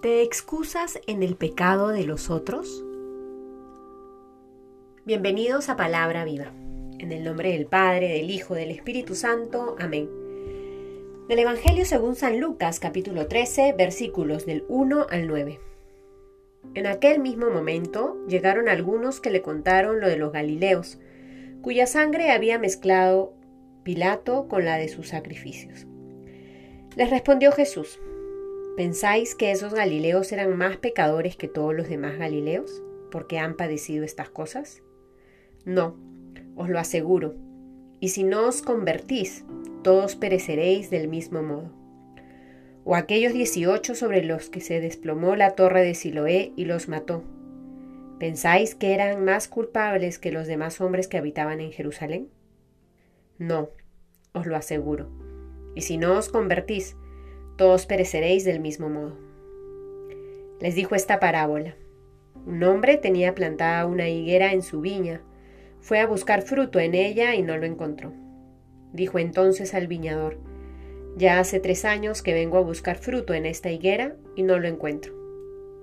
¿Te excusas en el pecado de los otros? Bienvenidos a Palabra Viva. En el nombre del Padre, del Hijo, del Espíritu Santo. Amén. Del Evangelio según San Lucas, capítulo 13, versículos del 1 al 9. En aquel mismo momento llegaron algunos que le contaron lo de los Galileos, cuya sangre había mezclado Pilato con la de sus sacrificios. Les respondió Jesús, ¿Pensáis que esos Galileos eran más pecadores que todos los demás Galileos porque han padecido estas cosas? No, os lo aseguro. Y si no os convertís, todos pereceréis del mismo modo. O aquellos dieciocho sobre los que se desplomó la torre de Siloé y los mató. ¿Pensáis que eran más culpables que los demás hombres que habitaban en Jerusalén? No, os lo aseguro. Y si no os convertís, todos pereceréis del mismo modo. Les dijo esta parábola. Un hombre tenía plantada una higuera en su viña. Fue a buscar fruto en ella y no lo encontró. Dijo entonces al viñador, Ya hace tres años que vengo a buscar fruto en esta higuera y no lo encuentro.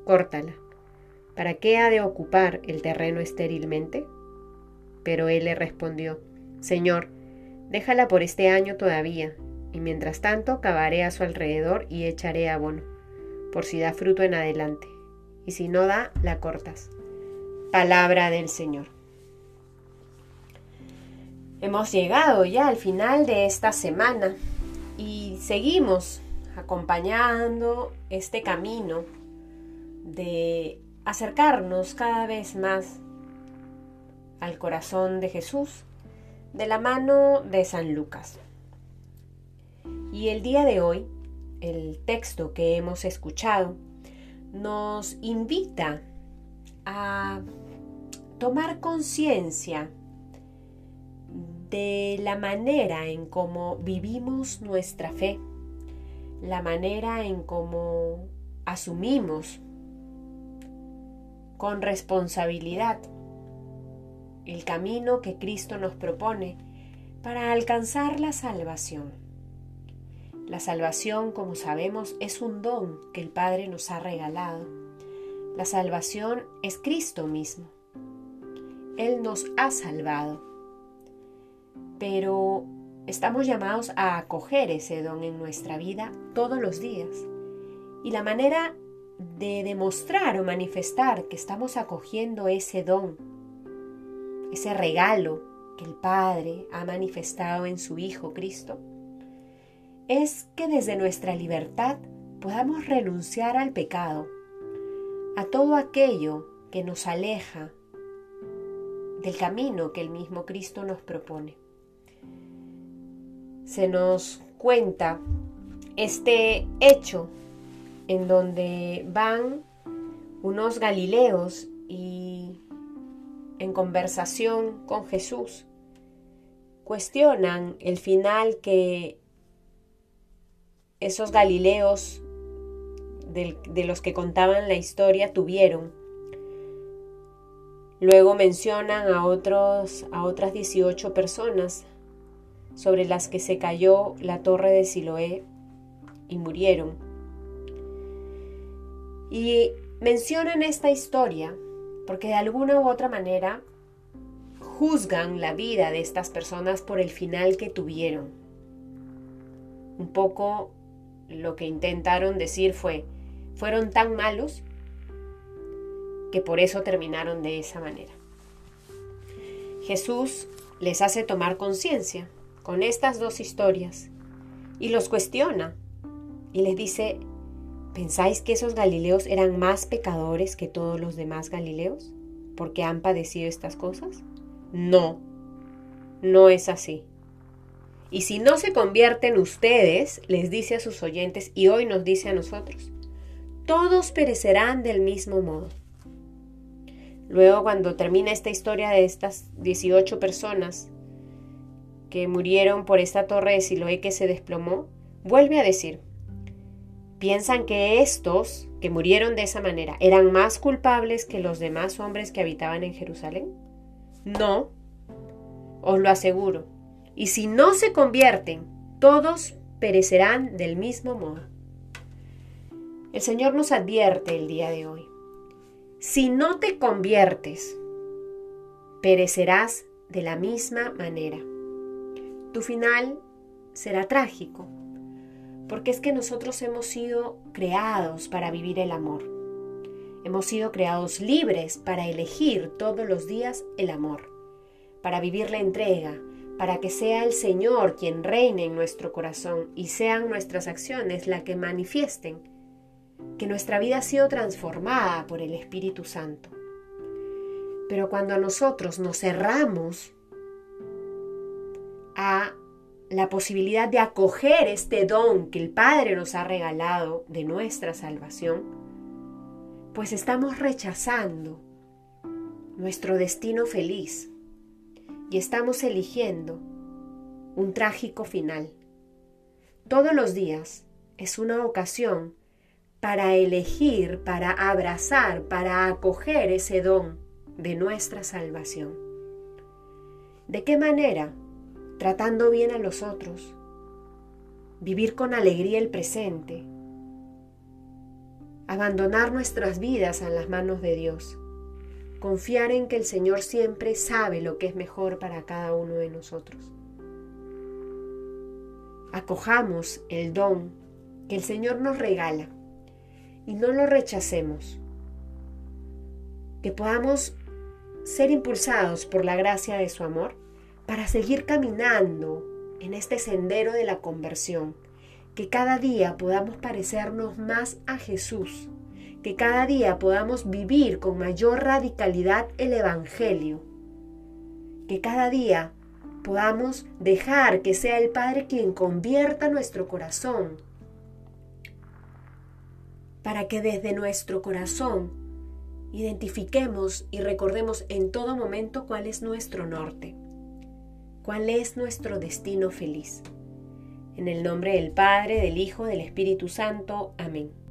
Córtala. ¿Para qué ha de ocupar el terreno estérilmente? Pero él le respondió, Señor, déjala por este año todavía, y mientras tanto cavaré a su alrededor y echaré abono, por si da fruto en adelante, y si no da, la cortas. Palabra del Señor. Hemos llegado ya al final de esta semana y seguimos acompañando este camino de acercarnos cada vez más al corazón de Jesús de la mano de San Lucas. Y el día de hoy, el texto que hemos escuchado nos invita a tomar conciencia de la manera en cómo vivimos nuestra fe, la manera en cómo asumimos con responsabilidad el camino que Cristo nos propone para alcanzar la salvación. La salvación, como sabemos, es un don que el Padre nos ha regalado. La salvación es Cristo mismo. Él nos ha salvado. Pero estamos llamados a acoger ese don en nuestra vida todos los días. Y la manera de demostrar o manifestar que estamos acogiendo ese don, ese regalo que el Padre ha manifestado en su Hijo Cristo, es que desde nuestra libertad podamos renunciar al pecado, a todo aquello que nos aleja del camino que el mismo Cristo nos propone. Se nos cuenta este hecho en donde van unos galileos y en conversación con Jesús cuestionan el final que esos Galileos de los que contaban la historia tuvieron. Luego mencionan a, otros, a otras 18 personas sobre las que se cayó la torre de Siloé y murieron. Y mencionan esta historia porque de alguna u otra manera juzgan la vida de estas personas por el final que tuvieron. Un poco lo que intentaron decir fue, fueron tan malos que por eso terminaron de esa manera. Jesús les hace tomar conciencia con estas dos historias y los cuestiona y les dice, ¿pensáis que esos Galileos eran más pecadores que todos los demás Galileos porque han padecido estas cosas? No, no es así. Y si no se convierten ustedes, les dice a sus oyentes y hoy nos dice a nosotros, todos perecerán del mismo modo. Luego cuando termina esta historia de estas 18 personas que murieron por esta torre de Siloé que se desplomó, vuelve a decir, ¿piensan que estos que murieron de esa manera eran más culpables que los demás hombres que habitaban en Jerusalén? No, os lo aseguro y si no se convierten, todos perecerán del mismo modo. El Señor nos advierte el día de hoy. Si no te conviertes, perecerás de la misma manera. Tu final será trágico, porque es que nosotros hemos sido creados para vivir el amor. Hemos sido creados libres para elegir todos los días el amor, para vivir la entrega, para que sea el Señor quien reine en nuestro corazón y sean nuestras acciones las que manifiesten que nuestra vida ha sido transformada por el Espíritu Santo. Pero cuando nosotros nos cerramos a la posibilidad de acoger este don que el Padre nos ha regalado de nuestra salvación, pues estamos rechazando nuestro destino feliz y estamos eligiendo un trágico final. Todos los días es una ocasión para elegir, para abrazar, para acoger ese don de nuestra salvación. ¿De qué manera? Tratando bien a los otros, vivir con alegría el presente, abandonar nuestras vidas en las manos de Dios, confiar en que el Señor siempre sabe lo que es mejor para cada uno de nosotros. Acojamos el don que el Señor nos regala y no lo rechacemos. Que podamos ser impulsados por la gracia de su amor para seguir caminando en este sendero de la conversión. Que cada día podamos parecernos más a Jesús. Que cada día podamos vivir con mayor radicalidad el Evangelio. Que cada día podamos dejar que sea el Padre quien convierta nuestro corazón para que desde nuestro corazón identifiquemos y recordemos en todo momento cuál es nuestro norte, cuál es nuestro destino feliz. En el nombre del Padre, del Hijo, del Espíritu Santo. Amén.